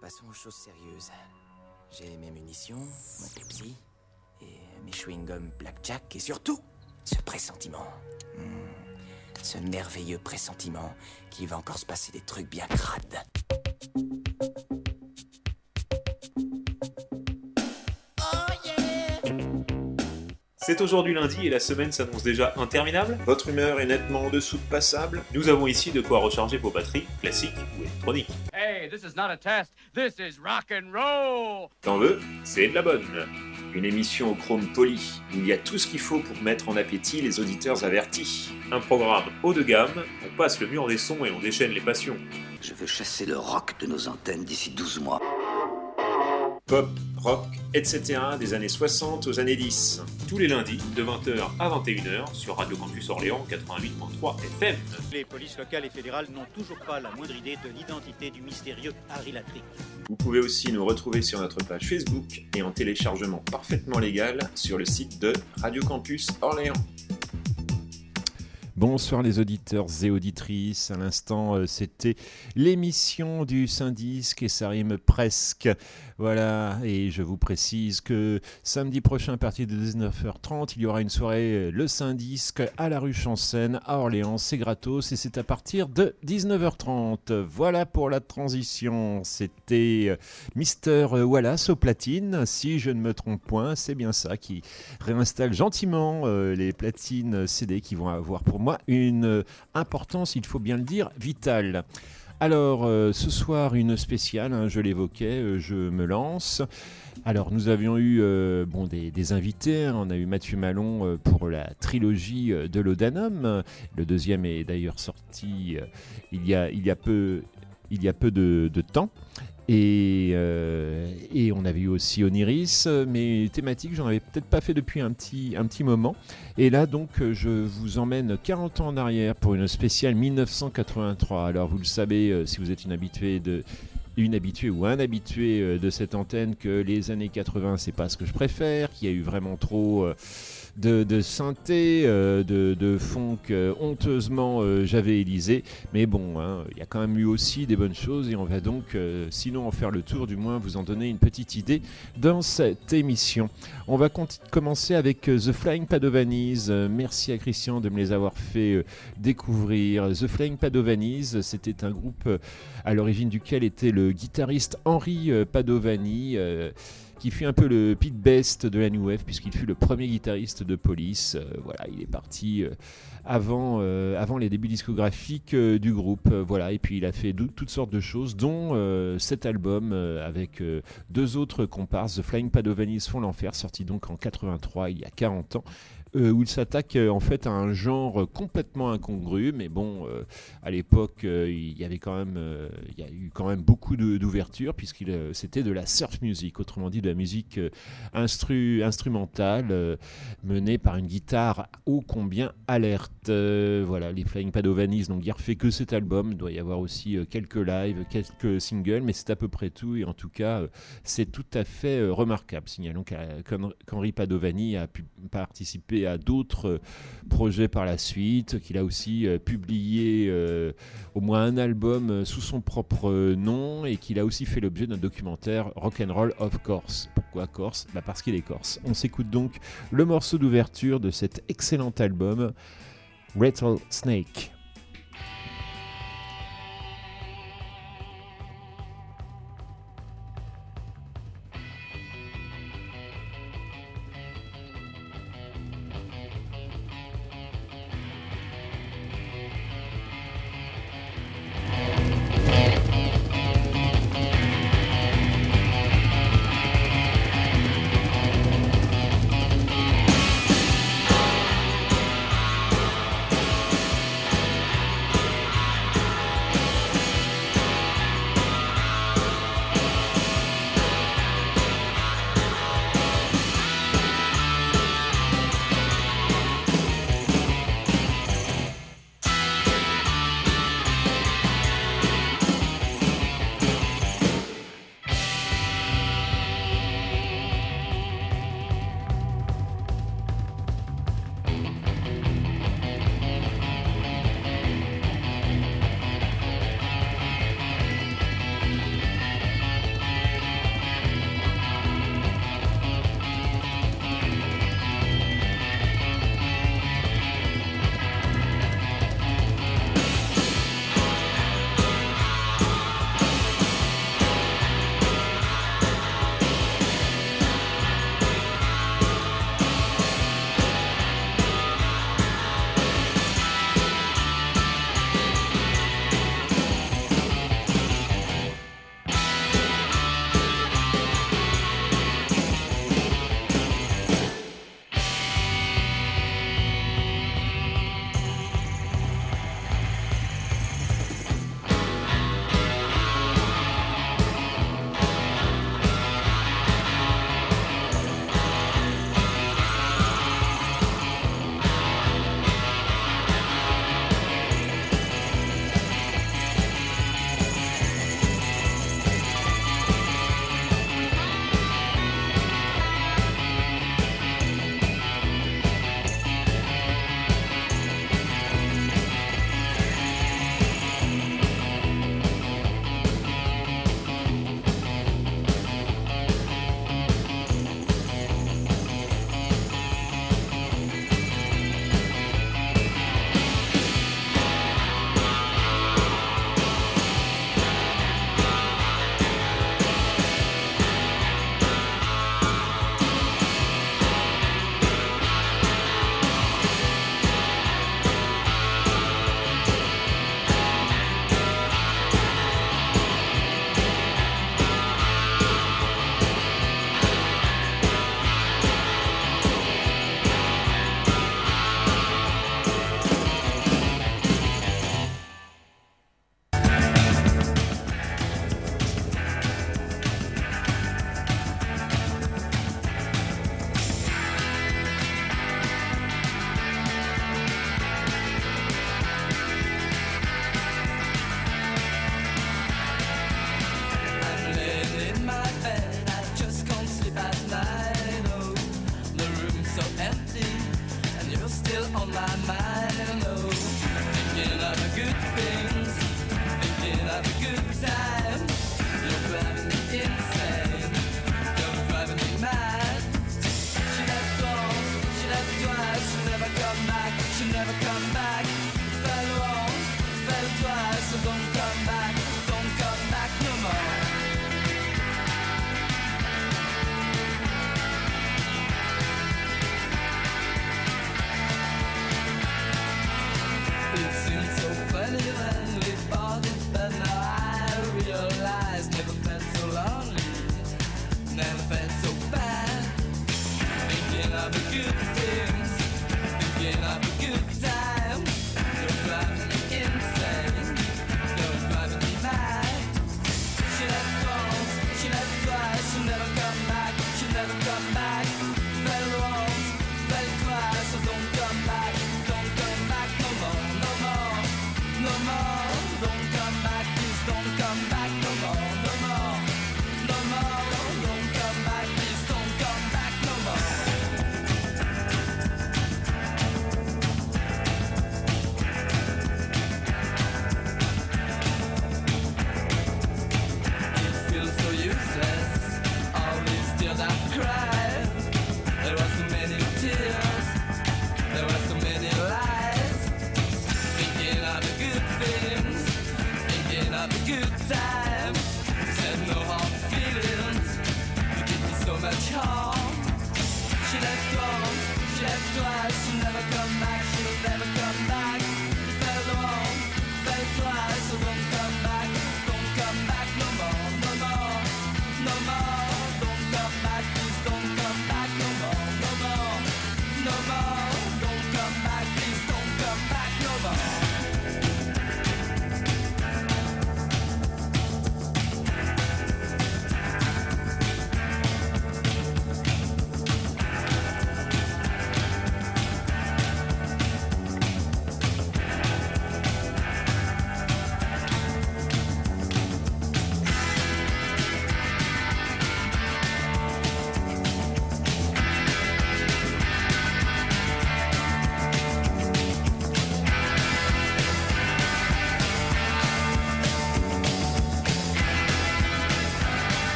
Passons aux choses sérieuses. J'ai mes munitions, mon Pepsi, et mes chewing-gums Blackjack, et surtout, ce pressentiment. Hmm. Ce merveilleux pressentiment qu'il va encore se passer des trucs bien crades. C'est aujourd'hui lundi et la semaine s'annonce déjà interminable. Votre humeur est nettement en dessous de passable. Nous avons ici de quoi recharger vos batteries, classiques ou électroniques. Hey, this is not a test. This is rock and roll. T'en veux C'est de la bonne. Une émission au chrome poli, où il y a tout ce qu'il faut pour mettre en appétit les auditeurs avertis. Un programme haut de gamme, on passe le mur des sons et on déchaîne les passions. Je veux chasser le rock de nos antennes d'ici 12 mois. Pop, rock, etc. des années 60 aux années 10. Tous les lundis, de 20h à 21h, sur Radio Campus Orléans 88.3 FM. Les polices locales et fédérales n'ont toujours pas la moindre idée de l'identité du mystérieux Harry Latrick. Vous pouvez aussi nous retrouver sur notre page Facebook et en téléchargement parfaitement légal sur le site de Radio Campus Orléans. Bonsoir les auditeurs et auditrices. À l'instant, euh, c'était l'émission du Syndic et ça rime presque. Voilà, et je vous précise que samedi prochain, à partir de 19h30, il y aura une soirée euh, Le Syndic à la rue Chancène à Orléans. C'est gratos et c'est à partir de 19h30. Voilà pour la transition. C'était euh, Mister Wallace au platine. Si je ne me trompe point, c'est bien ça qui réinstalle gentiment euh, les platines CD qui vont avoir pour moi une euh, importance, il faut bien le dire, vitale. Alors, euh, ce soir, une spéciale, hein, je l'évoquais, euh, je me lance. Alors, nous avions eu euh, bon, des, invités. hein. On a eu Mathieu Malon pour la trilogie de l'Odanum. Le deuxième est d'ailleurs sorti il, y a, peu, de temps. Et, euh, et on avait eu aussi Oniris, mais thématique, j'en avais peut-être pas fait depuis un petit, un petit moment. Et là, donc, je vous emmène 40 ans en arrière pour une spéciale 1983. Alors, vous le savez, euh, si vous êtes une habituée de une habituée ou un habitué euh, de cette antenne que les années 80 c'est pas ce que je préfère, qu'il y a eu vraiment trop de, de synthé, euh, de, de funk euh, honteusement euh, j'avais Élysée. Mais bon, hein, il y a quand même eu aussi des bonnes choses et on va donc, sinon en faire le tour, du moins vous en donner une petite idée dans cette émission. On va commencer avec The Flying Padovanis. Euh, merci à Christian de me les avoir fait découvrir. The Flying Padovanis, c'était un groupe à l'origine duquel était le guitariste Henri Padovani. Qui fut un peu le Pete Best de la New puisqu'il fut le premier guitariste de Police. Euh, voilà, il est parti euh, avant, euh, avant les débuts discographiques du groupe. Voilà, et puis il a fait toutes sortes de choses, dont cet album avec deux autres comparses, The Flying Padovanis font l'enfer, sorti donc en 83, il y a 40 ans. Euh, où il s'attaque euh, en fait à un genre euh, complètement incongru, mais bon, à l'époque, il y avait quand même, il y a eu quand même beaucoup d'ouverture puisqu'il c'était de la surf music, autrement dit de la musique instru- instrumentale menée par une guitare ô combien alerte. Voilà, les Flying Padovanis n'ont guère fait que cet album. Il doit y avoir aussi quelques lives, quelques singles, mais c'est à peu près tout. Et en tout cas, c'est tout à fait remarquable. Signalons qu'Henri Padovani a pu participer à d'autres euh, projets par la suite, qu'il a aussi euh, publié euh, au moins un album sous son propre nom et qu'il a aussi fait l'objet d'un documentaire Rock'n'Roll of Corse. Pourquoi Corse? Bah Parce qu'il est corse. On s'écoute donc le morceau d'ouverture de cet excellent album, Rattlesnake. Rattlesnake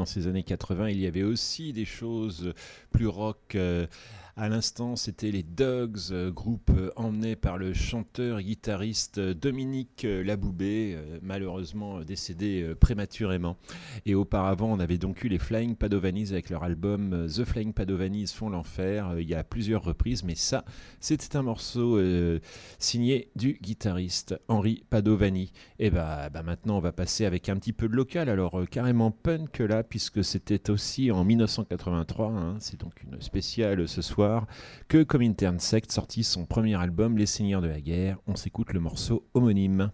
dans ces années 80, il y avait aussi des choses plus rock. euh, à l'instant, c'était les Dogs, euh, groupe euh, emmené par le chanteur-guitariste euh, Dominique Laboubé, malheureusement décédé prématurément. Et auparavant, on avait donc eu les Flying Padovanis avec leur album The Flying Padovanis font l'enfer. Il y a plusieurs reprises, mais ça, c'était un morceau signé du guitariste Henri Padovani. Et bah, bah maintenant, on va passer avec un petit peu de local, alors carrément punk là, puisque c'était aussi en 1983, hein, c'est donc une spéciale ce soir, que Comintern Sect sortit son premier album, Les Seigneurs de la Guerre. On s'écoute le morceau homonyme.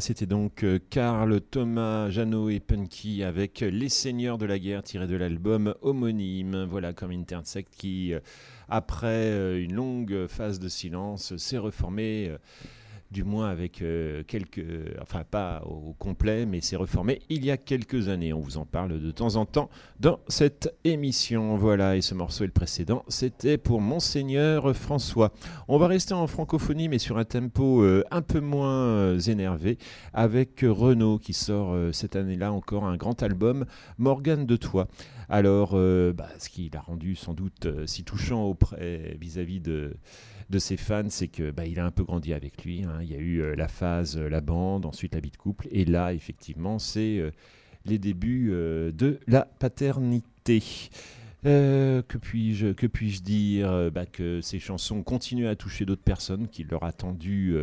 C'était donc euh, Karl, Thomas, Jeannot et Punky avec Les Seigneurs de la Guerre tiré de l'album homonyme. Voilà, comme Intersect qui, euh, après euh, une longue phase de silence, s'est reformé. Du moins avec euh, quelques, enfin pas au complet, mais s'est reformé il y a quelques années. On vous en parle de temps en temps dans cette émission. Voilà, et ce morceau et le précédent, c'était pour Monseigneur François. On va rester en francophonie, mais sur un tempo euh, un peu moins euh, énervé, avec Renaud qui sort cette année-là encore un grand album, Morgane de Toi. Alors, bah, ce qui l'a rendu sans doute si touchant auprès vis-à-vis de de ses fans, c'est que bah, il a un peu grandi avec lui. hein. Il y a eu euh, la phase euh, la bande, ensuite la vie de couple, et là effectivement c'est euh, les débuts de la paternité. Que puis-je dire bah, Que ces chansons continuent à toucher d'autres personnes, qu'il leur a tendu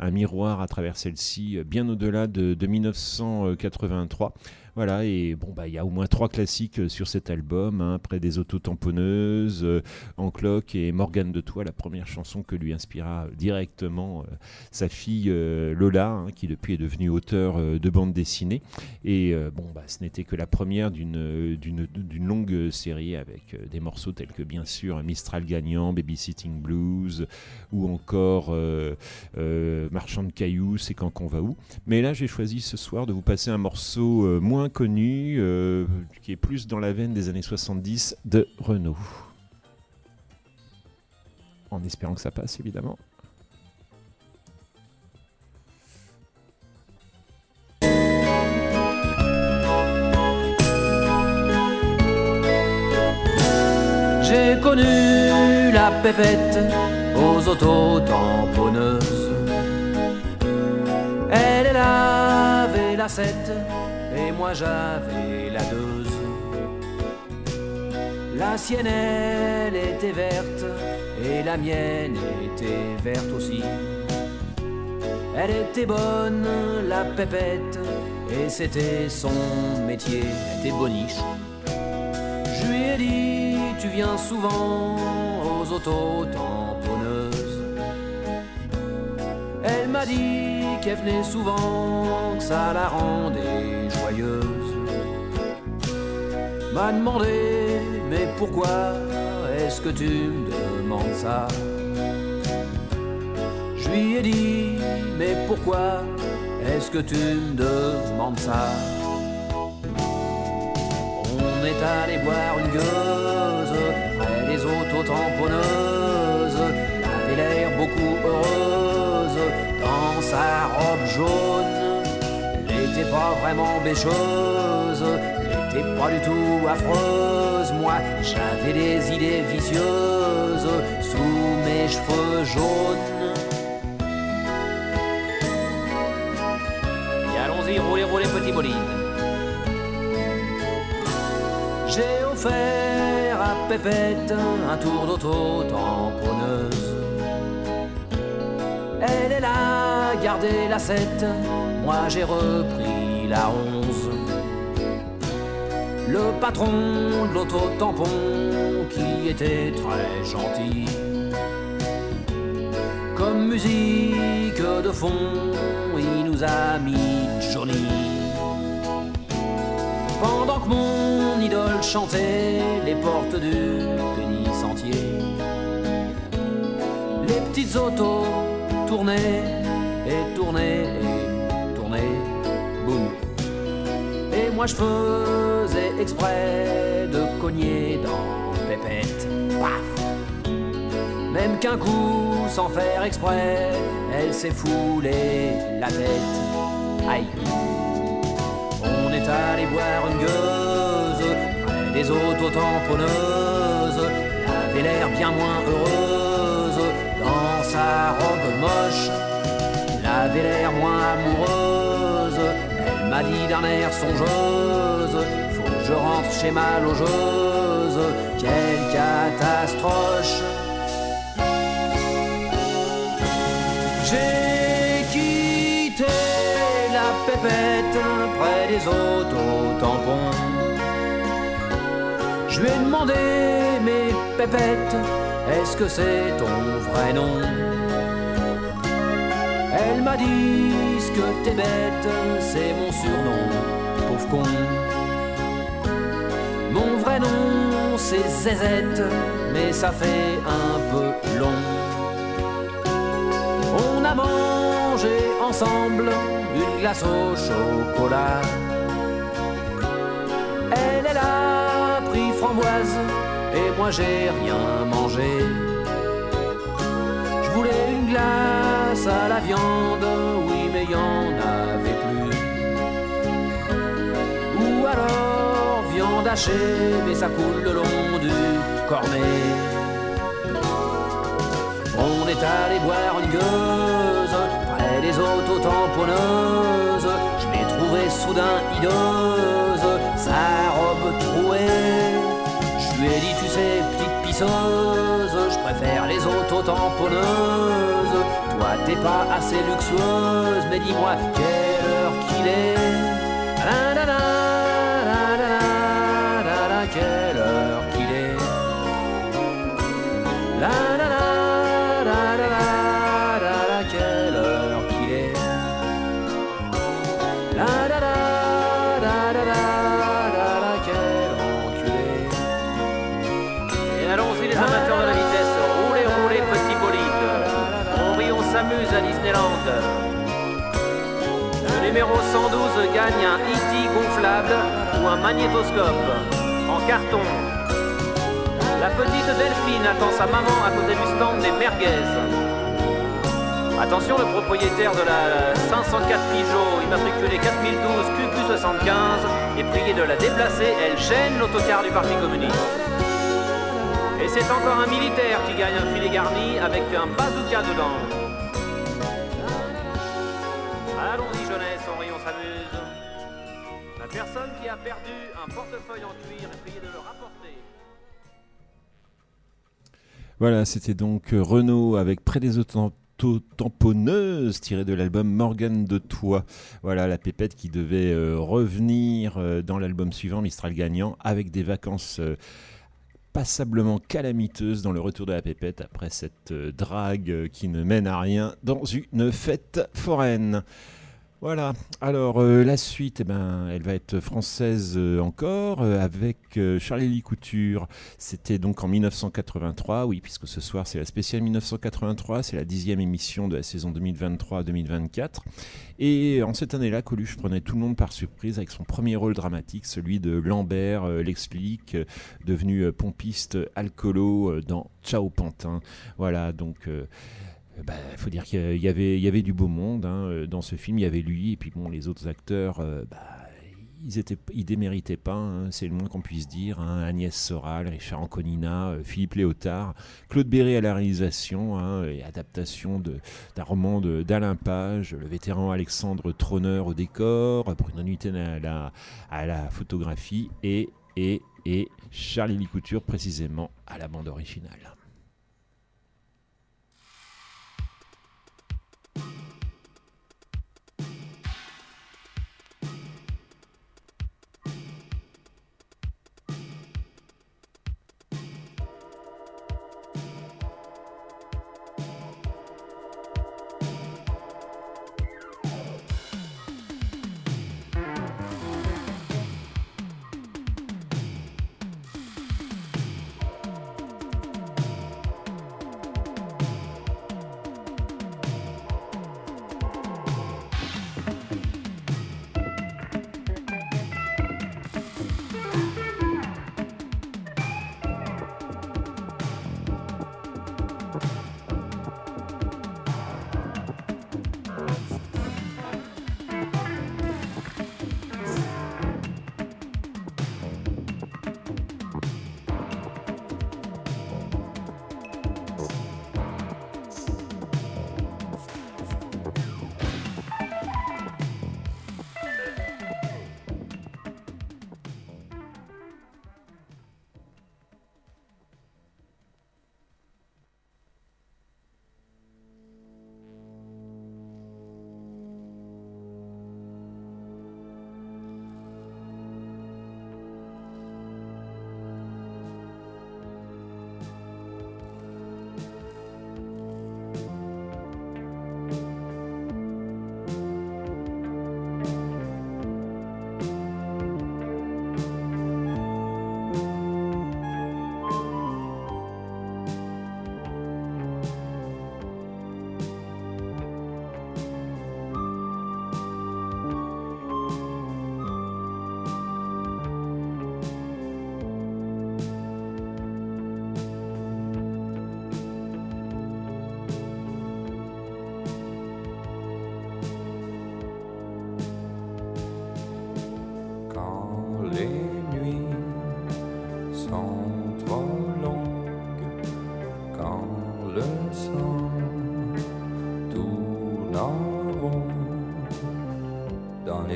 un miroir à travers celle-ci, bien au-delà de, de 1983. Voilà, et bon, bah, il y a au moins trois classiques euh, sur cet album, hein, près des autotamponneuses, euh, En cloque et Morgane de Toi, la première chanson que lui inspira directement euh, sa fille euh, Lola, hein, qui depuis est devenue auteur euh, de bande dessinée. Et euh, bon, bah, ce n'était que la première d'une euh, longue série avec euh, des morceaux tels que bien sûr Mistral gagnant, Babysitting Blues, ou encore euh, euh, Marchand de cailloux, C'est quand qu'on va où. Mais là, j'ai choisi ce soir de vous passer un morceau euh, moins connu, euh, qui est plus dans la veine des années 70 de Renault. En espérant que ça passe, évidemment. J'ai connu la pépette aux autotamponneuses. Elle avait la 7 et moi j'avais la 2. La sienne elle était verte et la mienne était verte aussi. Elle était bonne, la pépette, et c'était son métier. Elle était boniche. Je lui ai dit, tu viens souvent aux autotamponneuses. Elle m'a dit qu'elle venait souvent, que ça la rendait M'a demandé, mais pourquoi est-ce que tu me demandes ça? Je lui ai dit, mais pourquoi est-ce que tu me demandes ça? On est allé boire une gueuse près des autotamponneuses. Avait l'air beaucoup heureuse dans sa robe jaune. Pas vraiment bêcheuse, elle n'était pas du tout affreuse. Moi, j'avais des idées vicieuses sous mes cheveux jaunes. Et allons-y, roulez, roulez, petit bolide. J'ai offert à Pépette un tour d'auto-tamponneuse. Elle, elle a gardé la 7, moi j'ai repris la 11. Le patron de l'auto-tampon qui était très gentil. Comme musique de fond, il nous a mis Johnny. Pendant que mon idole chantait les portes du pénitentiaire, les petites autos tournaient et tournaient moi je faisais exprès de cogner dans Pépette, paf. Même qu'un coup, sans faire exprès, elle s'est foulée la tête. Aïe. On est allé boire une gueuse près des autotamponneuses. Elle avait l'air bien moins heureuse dans sa robe moche. Elle avait l'air moins amoureuse. M'a dit d'un air songeuse Faut que je rentre chez ma logeuse. Quelle catastrophe! J'ai quitté la pépette près des autotampons. Je lui ai demandé, mais pépette, est-ce que c'est ton vrai nom? Elle m'a dit puisque t'es bête, c'est mon surnom, pauvre con. Mon vrai nom, c'est Zézette, mais ça fait un peu long. On a mangé ensemble une glace au chocolat. Elle, elle a pris framboise et moi j'ai rien mangé. Je voulais une glace à la viande, oui, avait plus. Ou alors viande hachée, mais ça coule le long du cornet. On est allé boire une gueuse près des auto-tamponneuses. Je l'ai trouvée soudain hideuse, sa robe trouée. Je lui ai dit, tu sais, petite pisseuse, je préfère les auto-tamponneuses. T'es pas assez luxueuse, mais dis-moi quelle heure qu'il est. La, la, la, la, la, la, quelle heure qu'il est. numéro 112 gagne un E.T. gonflable ou un magnétoscope en carton. La petite Delphine attend sa maman à côté du stand des merguez. Attention, le propriétaire de la 504 Peugeot, immatriculé 4012 QQ75, est prié de la déplacer. Elle gêne l'autocar du Parti communiste. Et c'est encore un militaire qui gagne un filet garni avec un bazooka dedans. Personne qui a perdu un portefeuille en cuir priée de le rapporter. Voilà, c'était donc euh, Renault avec Près des auto-tamponneuses tiré de l'album Morgane de Toi. Voilà la pépette qui devait euh, revenir euh, dans l'album suivant, Mistral gagnant, avec des vacances passablement calamiteuses dans le retour de la pépette après cette drague qui ne mène à rien dans une fête foraine. Voilà, alors euh, la suite, eh ben, elle va être française euh, encore euh, avec Charlie Lee Couture. C'était donc en 1983, oui, puisque ce soir c'est la spéciale 1983, c'est la dixième émission de la saison 2023-2024. Et en cette année-là, Coluche prenait tout le monde par surprise avec son premier rôle dramatique, celui de Lambert, l'explique, devenu pompiste alcoolo dans Ciao Pantin. Voilà, donc... euh, il bah, faut dire qu'il y avait, du beau monde hein, euh, dans ce film. Il y avait lui et puis bon, les autres acteurs, euh, bah, ils étaient, ils déméritaient pas. hein, c'est le moins qu'on puisse dire. hein. Agnès Soral, Richard Anconina, euh, Philippe Léotard, Claude Berry à la réalisation et adaptation d'un roman d'Alain Page, le vétéran Alexandre Troneur au décor, Bruno Nuiten à la, à la photographie et et et Charlie Lee Couture précisément à la bande originale.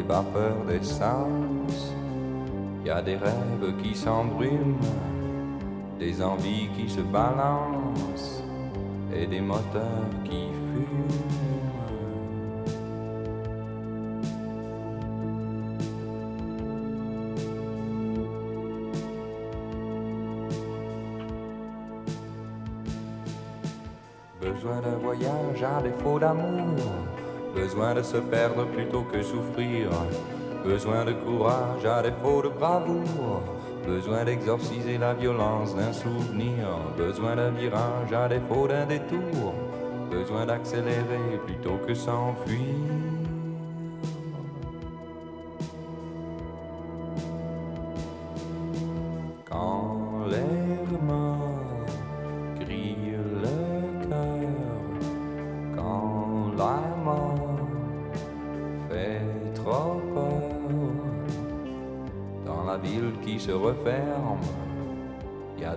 Vapeurs d'essence. Y a des rêves qui s'embrument, des envies qui se balancent et des moteurs qui fument. Besoin d'un voyage à défaut d'amour, besoin de se perdre plutôt que souffrir, besoin de courage à défaut de bravoure, besoin d'exorciser la violence d'un souvenir, besoin d'un virage à défaut d'un détour, besoin d'accélérer plutôt que s'enfuir.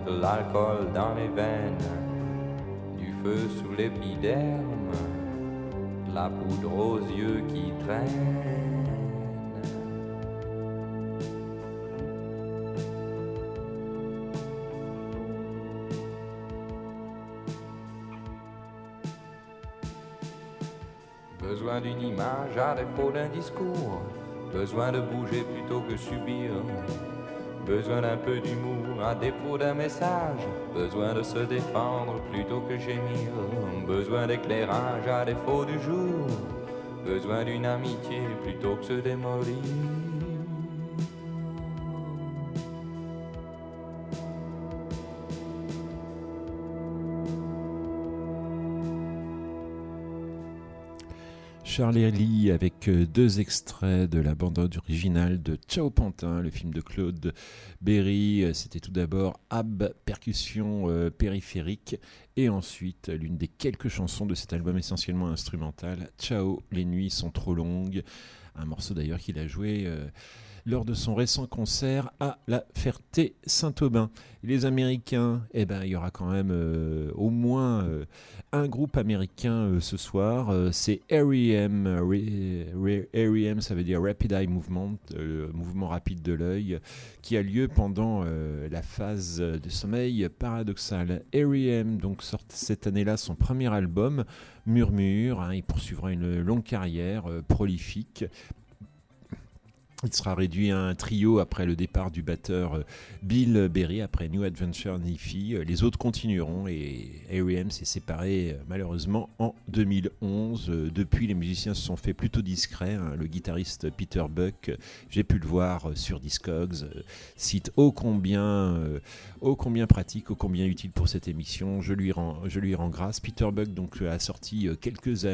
De l'alcool dans les veines, du feu sous l'épiderme, de la poudre aux yeux qui traînent. Besoin d'une image à défaut d'un discours. Besoin de bouger plutôt que subir. Besoin d'un peu d'humour à défaut d'un message. Besoin de se défendre plutôt que gémir. Besoin d'éclairage à défaut du jour. Besoin d'une amitié plutôt que se démolir. Charlie avec euh, deux extraits de la bande originale de Ciao Pantin, le film de Claude Berry. Euh, C'était tout d'abord Ab, percussion euh, périphérique, et ensuite l'une des quelques chansons de cet album essentiellement instrumental, Ciao, les nuits sont trop longues. Un morceau d'ailleurs qu'il a joué lors de son récent concert à la Ferté-Saint-Aubin. Les Américains, eh ben, il y aura quand même euh, au moins euh, un groupe américain euh, ce soir. C'est REM. Re- Re- REM, ça veut dire Rapid Eye Movement, le mouvement rapide de l'œil, qui a lieu pendant la phase de sommeil paradoxal. REM donc sort cette année-là son premier album, Murmure. hein, il poursuivra une longue carrière prolifique. Il sera réduit à un trio après le départ du batteur euh, Bill Berry, après New Adventure Nifi. Euh, Les autres continueront et R.E.M. s'est séparé euh, malheureusement en 2011. Euh, Depuis, les musiciens se sont fait plutôt discrets. hein. Le guitariste Peter Buck, j'ai pu le voir sur Discogs, cite ô combien, pratique, ô combien utile pour cette émission. Je lui rends, je grâce. Peter Buck donc, a sorti quelques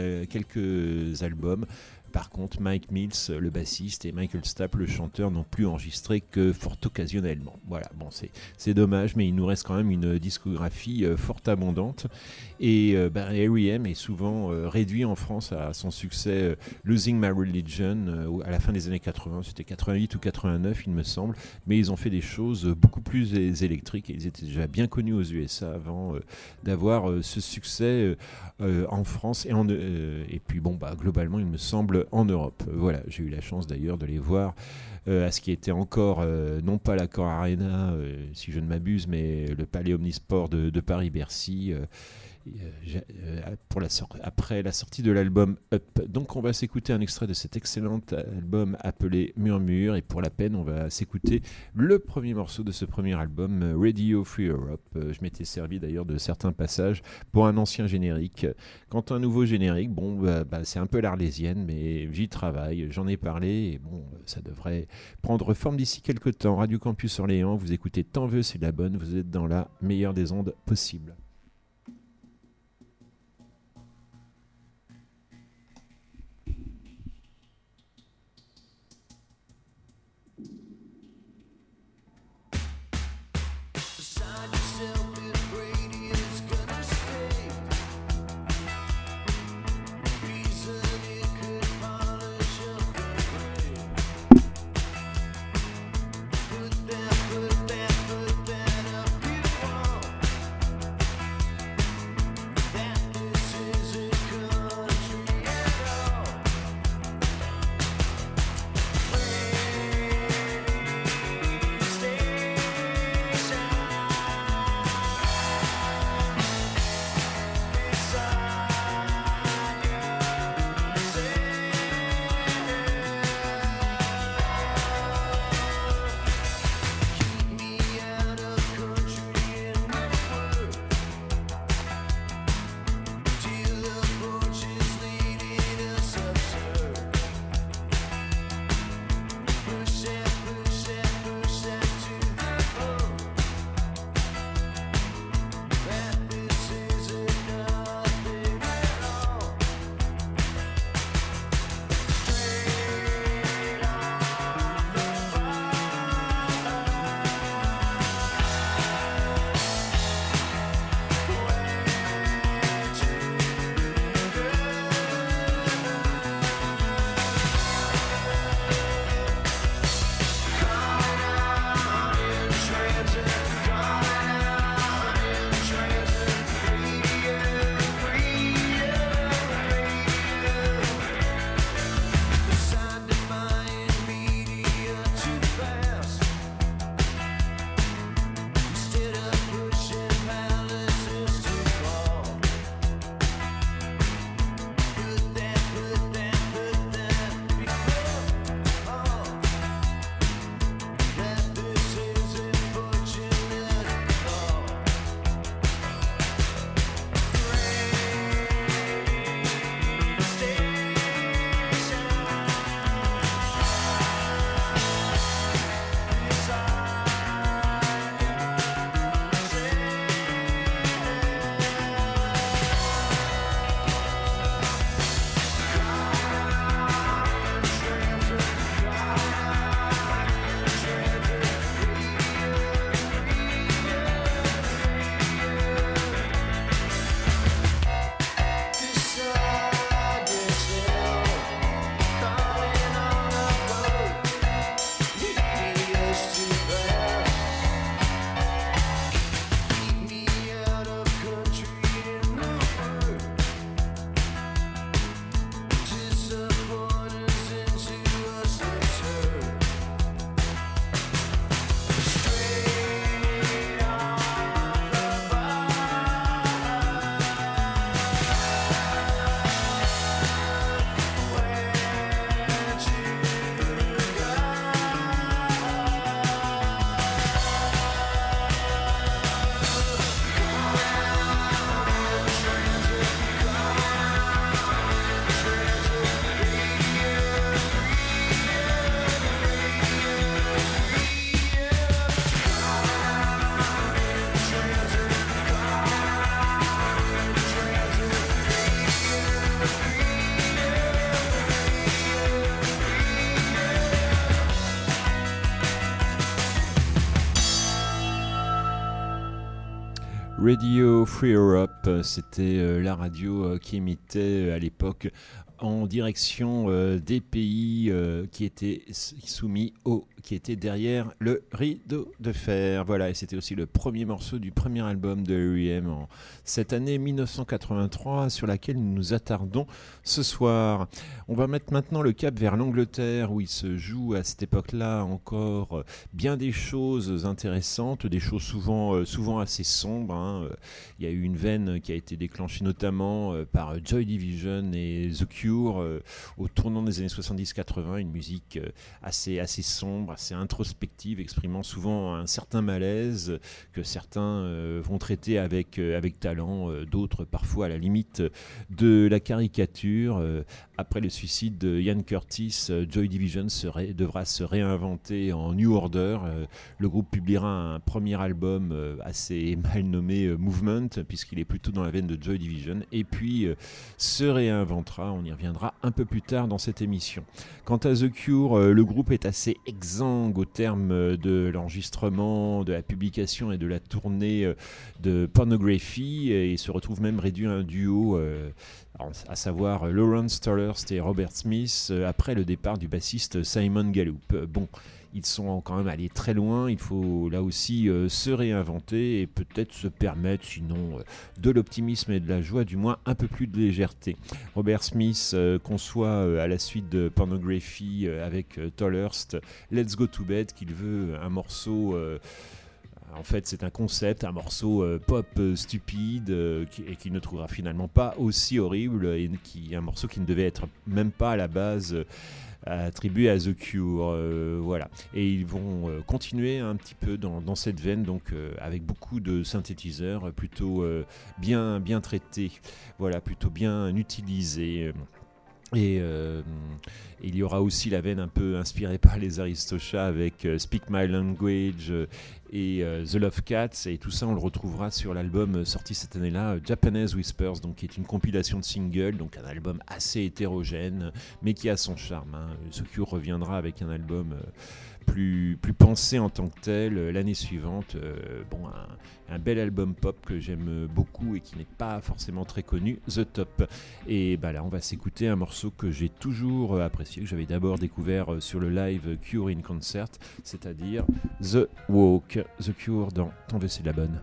albums. Par contre, Mike Mills, euh, le bassiste, et Michael Stapp, le chanteur, n'ont plus enregistré que fort occasionnellement. Voilà, bon, c'est dommage, mais il nous reste quand même une discographie euh, fort abondante. Et euh, bah, R.E.M. est souvent euh, réduit en France à son succès euh, Losing My Religion euh, à la fin des années 80. C'était 88 ou 89, il me semble. Mais ils ont fait des choses beaucoup plus électriques et ils étaient déjà bien connus aux USA avant d'avoir ce succès en France et, puis bon bah globalement il me semble en Europe. Voilà, j'ai eu la chance d'ailleurs de les voir à ce qui était encore non pas l'Accor Arena si je ne m'abuse mais le Palais Omnisport de Paris-Bercy. Euh, euh, pour la après la sortie de l'album Up. Donc on va s'écouter un extrait de cet excellent album appelé Murmure et pour la peine on va s'écouter le premier morceau de ce premier album euh, Radio Free Europe. Je m'étais servi d'ailleurs de certains passages pour un ancien générique. Quant à un nouveau générique, bon bah, bah, c'est un peu l'arlésienne mais j'y travaille, j'en ai parlé et bon ça devrait prendre forme d'ici quelques temps. Radio Campus Orléans, vous écoutez Tant veux c'est la bonne, vous êtes dans la meilleure des ondes possible. Radio Free Europe, c'était euh, la radio euh, qui émettait euh, à l'époque en direction euh, des pays euh, qui étaient soumis au qui étaient derrière le rideau de fer. Voilà, et c'était aussi le premier morceau du premier album de R.E.M. en cette année 1983 sur laquelle nous nous attardons ce soir. On va mettre maintenant le cap vers l'Angleterre où il se joue à cette époque-là encore euh, bien des choses intéressantes, des choses souvent, euh, souvent assez sombres. hein. Il y a eu une veine qui a été déclenchée notamment euh, par Joy Division et The Cure au tournant des années 70-80, une musique assez, assez sombre, assez introspective, exprimant souvent un certain malaise que certains euh, vont traiter avec, euh, talent, euh, d'autres parfois à la limite de la caricature. Après le suicide de Ian Curtis, euh, Joy Division devra se réinventer en New Order. Euh, le groupe publiera un premier album euh, assez mal nommé Movement, puisqu'il est plutôt dans la veine de Joy Division, et puis se réinventera. On y reviendra un peu plus tard dans cette émission. Quant à The Cure, le groupe est assez exsangue au terme de l'enregistrement, de la publication et de la tournée de Pornography, et se retrouve même réduit à un duo. À savoir euh, Lawrence Tolhurst et Robert Smith, euh, après le départ du bassiste Simon Gallup. Euh, Bon, ils sont quand même allés très loin, il faut là aussi se réinventer et peut-être se permettre, sinon, de l'optimisme et de la joie, du moins un peu plus de légèreté. Robert Smith conçoit à la suite de Pornography avec Tolhurst Let's Go to Bed, qu'il veut un morceau... en fait, c'est un concept, un morceau euh, pop euh, stupide euh, et qui ne trouvera finalement pas aussi horrible et qui un morceau qui ne devait être même pas à la base attribué à The Cure. voilà. Et ils vont continuer un petit peu dans, dans cette veine, donc avec beaucoup de synthétiseurs plutôt bien, bien traités, voilà, plutôt bien utilisés. Et euh, il y aura aussi la veine un peu inspirée par les Aristochats avec euh, Speak My Language euh, et The Love Cats. Et tout ça, on le retrouvera sur l'album sorti cette année-là, Japanese Whispers, donc, qui est une compilation de singles, donc un album assez hétérogène, mais qui a son charme. Hein. Cure reviendra avec un album plus, pensé en tant que tel euh, l'année suivante. Euh, bon, un, bel album pop que j'aime beaucoup et qui n'est pas forcément très connu, The Top. Et bah là, on va s'écouter un morceau que j'ai toujours euh, apprécié, que j'avais d'abord découvert sur le live Cure in Concert, c'est-à-dire The Walk. The Cure dans de c'est la bonne.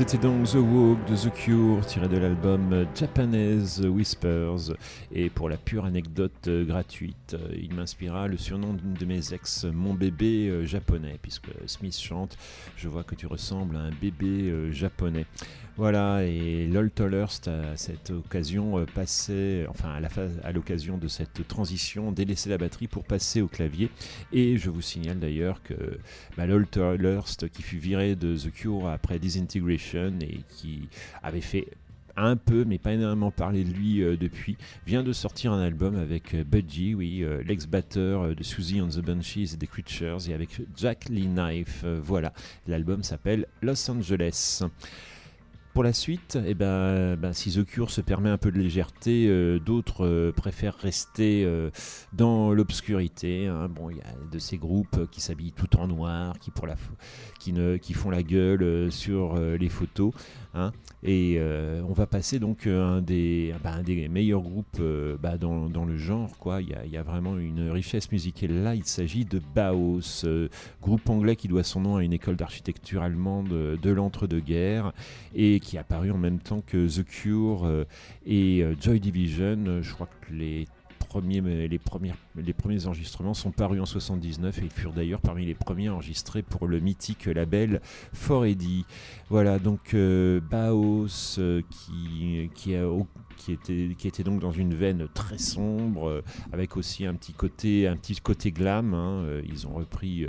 C'était donc The Walk de The Cure, tiré de l'album Japanese Whispers. Et pour la pure anecdote euh, gratuite, euh, il m'inspira le surnom d'une de mes ex, mon bébé euh, japonais, puisque Smith chante Je vois que tu ressembles à un bébé japonais. Voilà, et Lol Tollerst, à cette occasion, euh, passait, enfin, à l'occasion de cette transition, délaissait la batterie pour passer au clavier. Et je vous signale d'ailleurs que bah, Lol Tollerst, qui fut viré de The Cure après Disintegration et qui avait fait un peu, mais pas énormément parler de lui euh, depuis, vient de sortir un album avec euh, Budgie, oui, l'ex-batteur de Susie and the Banshees et des Creatures, et avec Jack Lee Knife. voilà, l'album s'appelle Los Angeles. Pour la suite, eh ben, ben, si The Cure se permet un peu de légèreté, euh, d'autres euh, préfèrent rester euh, dans l'obscurité. hein. Bon, il y a de ces groupes qui s'habillent tout en noir, qui, pour la qui, font la gueule euh, sur euh, les photos. hein. Et euh, on va passer donc un des, bah, un des meilleurs groupes bah, dans, le genre. Il, y a, vraiment une richesse musicale là. Il s'agit de Bauhaus, euh, groupe anglais qui doit son nom à une école d'architecture allemande de l'entre-deux-guerres et qui est apparu en même temps que The Cure et Joy Division. Je crois que les les, premiers enregistrements sont parus en 79 et ils furent d'ailleurs parmi les premiers enregistrés pour le mythique label Foredy. Voilà, donc euh, Bauhaus euh, qui, était, donc dans une veine très sombre, euh, avec aussi un petit côté, glam. hein. Euh, Ils ont repris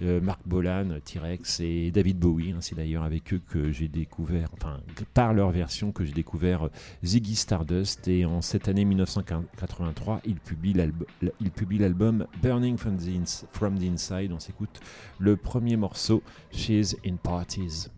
Mark Bolan, T-Rex et David Bowie. hein. C'est d'ailleurs avec eux que j'ai découvert, enfin par leur version que j'ai découvert Ziggy Stardust. Et en cette année 1983, ils publient l'album Burning from the Inside. On s'écoute le premier morceau, She's in Parties.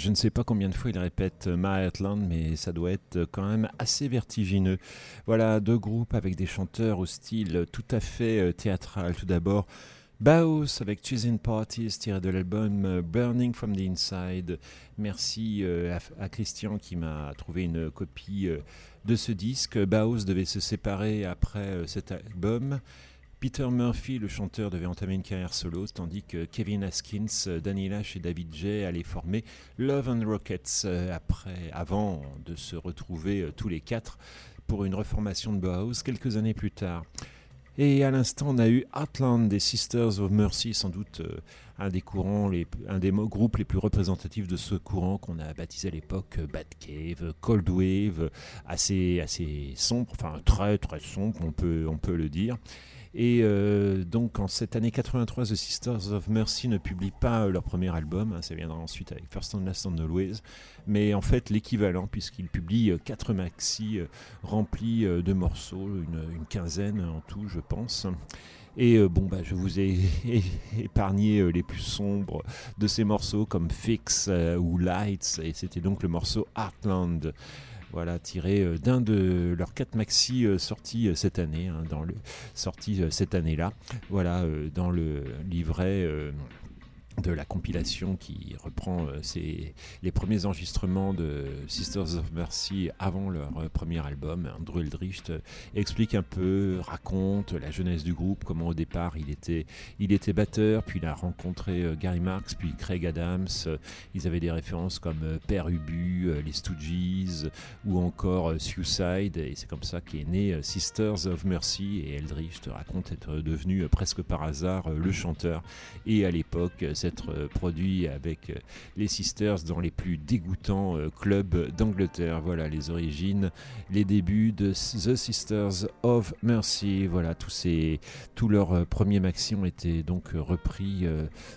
Je ne sais pas combien de fois il répète euh, My Heartland, mais ça doit être euh, quand même assez vertigineux. Voilà, deux groupes avec des chanteurs au style tout à fait euh, théâtral. Tout d'abord, Baos avec Choosing Parties tiré de l'album euh, Burning from the Inside. Merci euh, à, Christian qui m'a trouvé une copie euh, de ce disque. Baos devait se séparer après euh, cet album. Peter Murphy, le chanteur, devait entamer une carrière solo, tandis que Kevin Haskins, Danny Lash et David Jay allaient former Love and Rockets euh, après, avant de se retrouver euh, tous les quatre pour une reformation de Bauhaus quelques années plus tard. Et à l'instant, on a eu Heartland des Sisters of Mercy, sans doute euh, un des courants, un des groupes les plus représentatifs de ce courant qu'on a baptisé à l'époque Batcave, Cold Wave, assez, assez sombre, enfin très très sombre, on peut, on peut le dire. Et euh, donc en cette année 83, The Sisters of Mercy ne publie pas euh, leur premier album, hein, ça viendra ensuite avec First and Last and Always, mais en fait l'équivalent puisqu'ils publient euh, quatre maxi remplis de morceaux, une, quinzaine en tout je pense. Et bon, bah, je vous ai épargné les plus sombres de ces morceaux comme Fix ou Lights, et c'était donc le morceau Heartland. Voilà, tiré euh, d'un de leurs quatre maxi euh, sortis euh, cette année, hein, dans le cette année-là. Voilà, dans le livret de la compilation qui reprend euh, les premiers enregistrements de Sisters of Mercy avant leur euh, premier album. Andrew Eldritch euh, explique un peu, raconte la jeunesse du groupe, comment au départ il était, batteur, puis il a rencontré Gary Marks, puis Craig Adams. Ils avaient des références comme Père Ubu, les Stooges ou encore Suicide, et c'est comme ça qu'est né Sisters of Mercy. Et Eldritch te raconte être devenu presque par hasard le chanteur et à l'époque euh, euh, produit avec euh, les Sisters dans les plus dégoûtants euh, clubs d'Angleterre. Voilà les origines, les débuts de The Sisters of Mercy. Voilà tous ces tous leurs premiers maxi ont été donc repris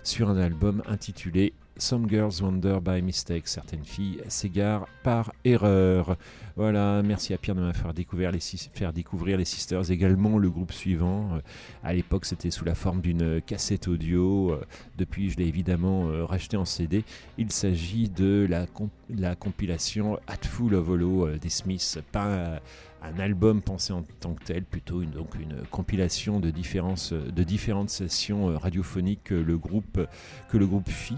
sur un album intitulé Some Girls Wander by Mistake. Certaines filles s'égarent par erreur. Voilà, merci à Pierre de me faire découvrir les, faire découvrir les Sisters. Également le groupe suivant. Euh, à l'époque, c'était sous la forme d'une cassette audio. Euh, Depuis, je l'ai évidemment euh, racheté en CD. Il s'agit de la, comp- la compilation of Hollow des Smiths. Pas un album pensé en tant que tel, plutôt une, donc une compilation de, de différentes sessions radiophoniques que le groupe, que le groupe fit.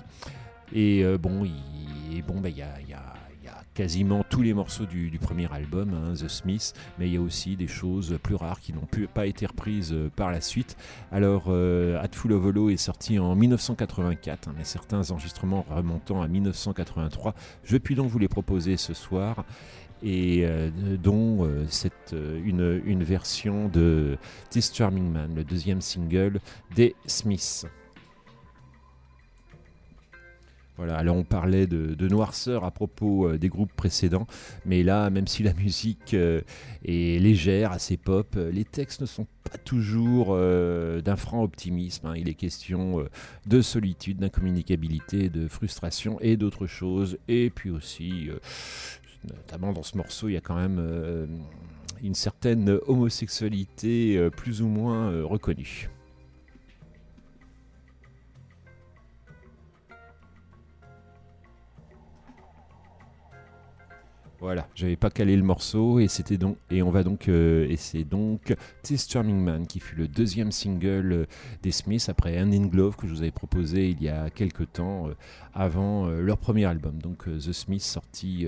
Et euh, bon, il, bah, y a, quasiment tous les morceaux du, premier album, hein, The Smiths, mais il y a aussi des choses plus rares qui n'ont pas été reprises euh, par la suite. Alors, euh, Hatful of Hollow est sorti en 1984, hein, mais certains enregistrements remontant à 1983. Je puis donc vous les proposer ce soir et dont euh, une version de This Charming Man, le deuxième single des Smiths. Voilà, alors on parlait de, noirceur à propos euh, des groupes précédents, mais là, même si la musique euh, est légère, assez pop, euh, les textes ne sont pas toujours d'un franc optimisme. hein. Il est question de solitude, d'incommunicabilité, de frustration et d'autres choses. Et puis aussi, notamment dans ce morceau, il y a quand même une certaine homosexualité plus ou moins reconnue. Voilà, j'avais pas calé le morceau et c'était euh, c'est donc Tis Charming Man qui fut le deuxième single euh, des Smiths après Hand in Glove que je vous avais proposé il y a quelques temps euh, avant leur premier album. Donc The Smiths sorti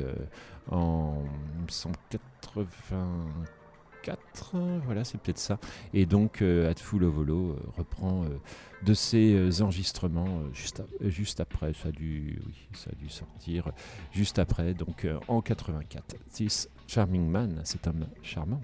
en 1980 voilà, c'est peut-être ça. Et donc, euh, Atfulovolo euh, reprend euh, de ses enregistrements juste, juste après. Ça a, dû, ça a dû sortir juste après, donc en 84. This Charming Man, cet homme charmant.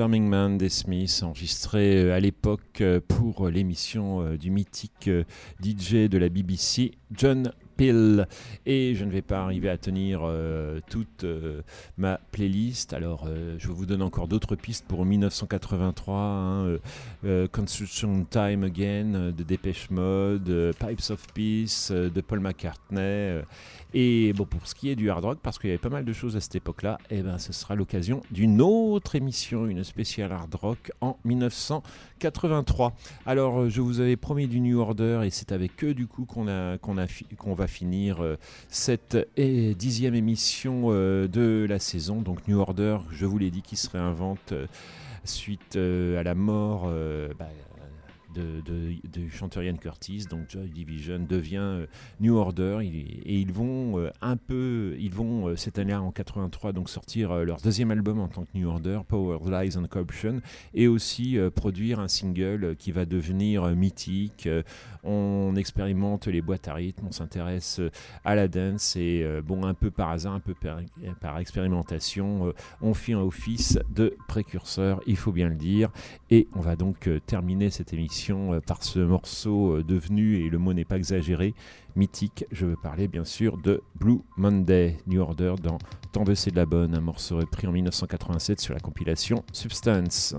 This Charming Man des Smiths, enregistré euh, à l'époque euh, pour l'émission euh, du mythique DJ de la BBC, John Peel. Et je ne vais pas arriver à tenir toute ma playlist. Alors, je vous donne encore d'autres pistes pour 1983. hein, Construction Time Again de Dépêche Mode, Pipes of Peace de Paul McCartney. Et bon, pour ce qui est du hard rock, parce qu'il y avait pas mal de choses à cette époque-là, eh ben, ce sera l'occasion d'une autre émission, une spéciale hard rock en 1983. Alors, euh, je vous avais promis du New Order, et c'est avec eux du coup qu'on va finir euh, cette dixième émission euh, de la saison. Donc, New Order, je vous l'ai dit, qui se réinvente suite à la mort. bah, de, de- chanteur Ian Curtis, donc Joy Division devient euh, New Order et ils vont euh, un peu, ils vont euh, cette année en 83 donc sortir leur deuxième album en tant que New Order, Power Lies and Corruption, et aussi produire un single qui va devenir mythique. On expérimente les boîtes à rythme, on s'intéresse à la dance et bon un peu par hasard, un peu par, par expérimentation, on fit un office de précurseur, il faut bien le dire. Et on va donc terminer cette émission euh, par ce morceau euh, devenu, et le mot n'est pas exagéré, mythique. Je veux parler bien sûr de Blue Monday, New Order dans Tant de c'est de la bonne, un morceau repris en 1987 sur la compilation Substance.